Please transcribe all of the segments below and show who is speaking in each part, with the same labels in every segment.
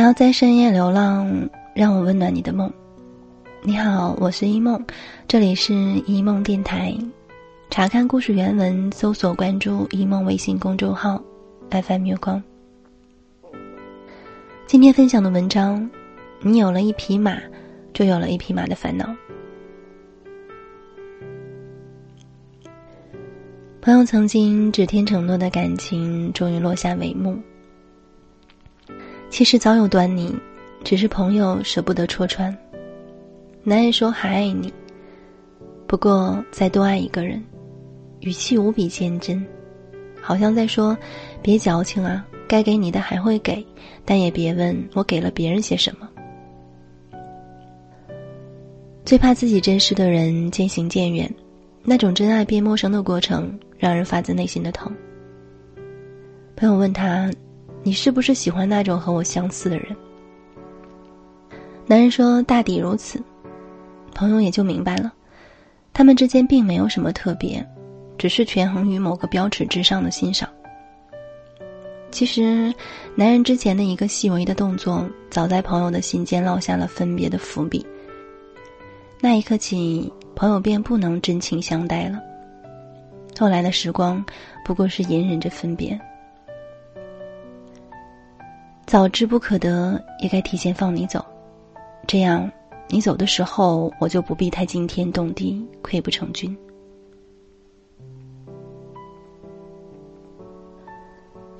Speaker 1: 想要在深夜流浪，让我温暖你的梦。你好，我是一梦，这里是一梦电台。查看故事原文，搜索关注一梦微信公众号 FM 月光。今天分享的文章，你有了一匹马，就有了一匹马的烦恼。朋友曾经指天承诺的感情，终于落下帷幕。其实早有端倪，只是朋友舍不得戳穿。男人说还爱你，不过再多爱一个人，语气无比坚贞，好像在说：别矫情啊，该给你的还会给，但也别问我给了别人些什么。最怕自己真实的人渐行渐远，那种真爱变陌生的过程，让人发自内心的疼。朋友问他。你是不是喜欢那种和我相似的人？男人说：“大抵如此。”朋友也就明白了，他们之间并没有什么特别，只是权衡于某个标尺之上的欣赏。其实，男人之前的一个细微的动作，早在朋友的心间烙下了分别的伏笔。那一刻起，朋友便不能真情相待了。后来的时光，不过是隐忍着分别。早知不可得，也该提前放你走，这样你走的时候，我就不必太惊天动地、溃不成军。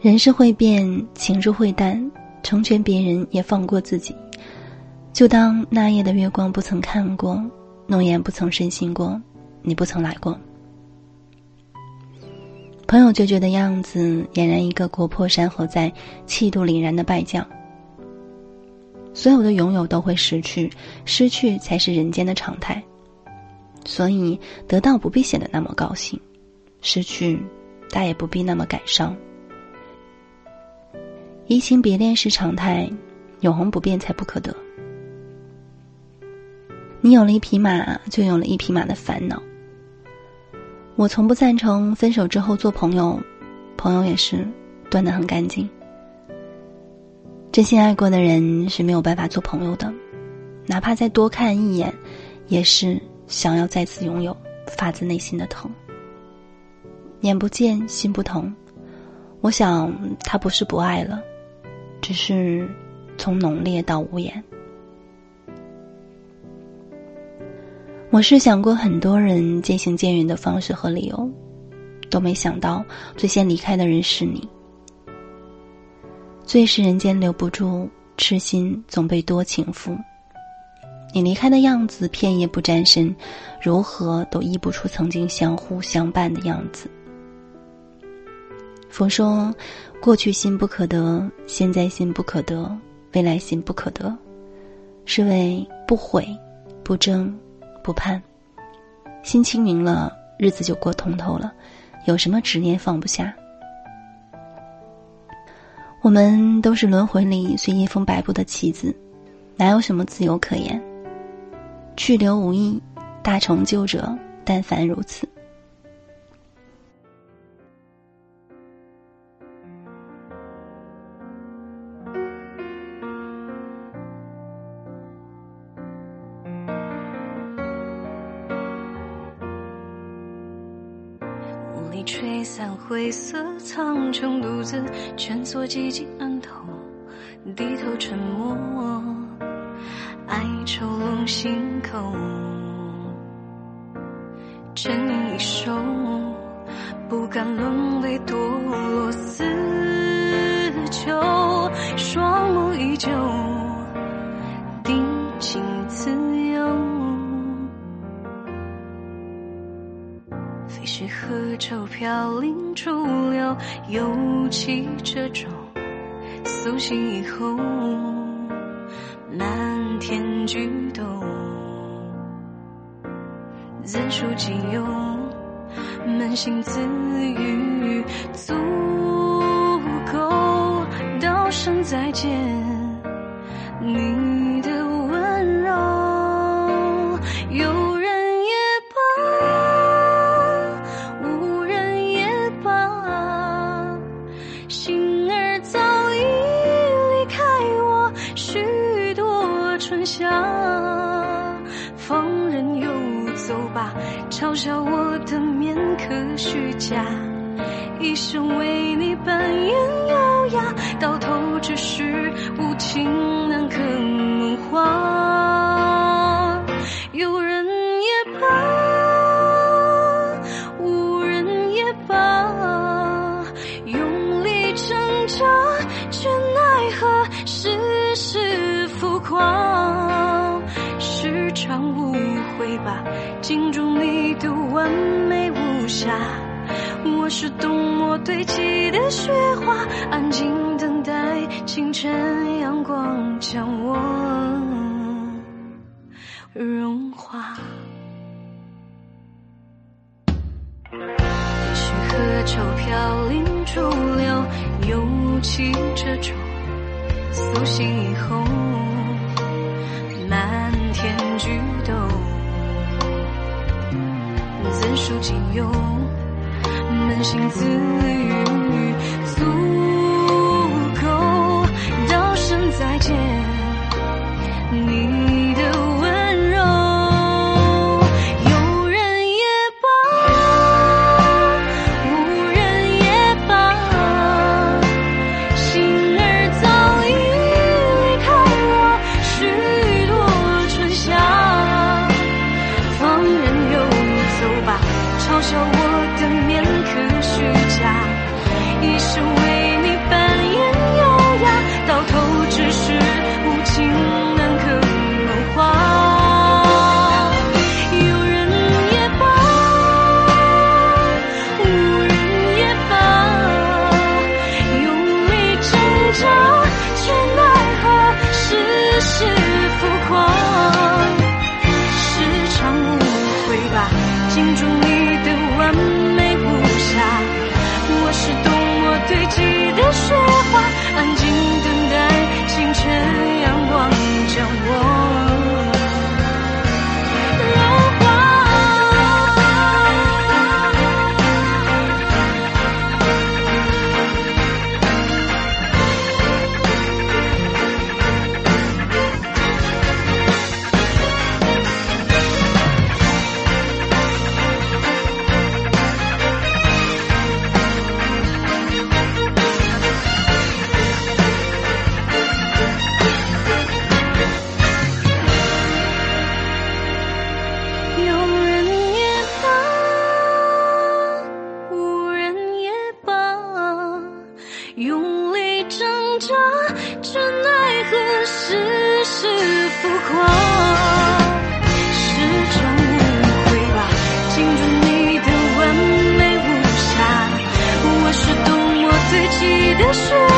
Speaker 1: 人是会变，情是会淡，成全别人也放过自己，就当那夜的月光不曾看过，诺言不曾深信过，你不曾来过。朋友决绝的样子，俨然一个国破山河在、气度凛然的败将。所有的拥有都会失去，失去才是人间的常态。所以得到不必显得那么高兴，失去，大也不必那么感伤。移情别恋是常态，永恒不变才不可得。你有了一匹马，就有了一匹马的烦恼。我从不赞成分手之后做朋友，朋友也是断得很干净。真心爱过的人是没有办法做朋友的，哪怕再多看一眼，也是想要再次拥有，发自内心的疼。眼不见心不疼，我想他不是不爱了，只是从浓烈到无言。我是想过很多人渐行渐远的方式和理由，都没想到最先离开的人是你。最是人间留不住，痴心总被多情负。你离开的样子，片叶不沾身，如何都依不出曾经相互相伴的样子。佛说，过去心不可得，现在心不可得，未来心不可得，是为不悔，不争。不盼，心清明了，日子就过通透了。有什么执念放不下？我们都是轮回里随夜风摆布的棋子，哪有什么自由可言？去留无意，大成就者但凡如此。
Speaker 2: 吹散灰色苍穹，独自蜷缩寂静暗头，低头沉默，哀愁笼心口，沉吟一首，不甘沦为堕落死囚，双目依旧。飞絮和舟飘零逐流，尤其这种苏醒以后，漫天菊斗，自述仅有，扪心自语，心儿早已离开我许多春夏放任游走吧嘲笑我的面壳虚假一生对吧？镜中你的完美无瑕，我是冬末堆积的雪花，安静等待清晨阳光将我融化。也许何愁飘零逐流，又起这种，苏醒以后。不禁涌，扪心自语。嘲笑我的面可虚假一生为你扮演优雅到头只是无情。这真奈何世事浮夸时常误会吧进入你的完美无瑕我是多么堆积的雪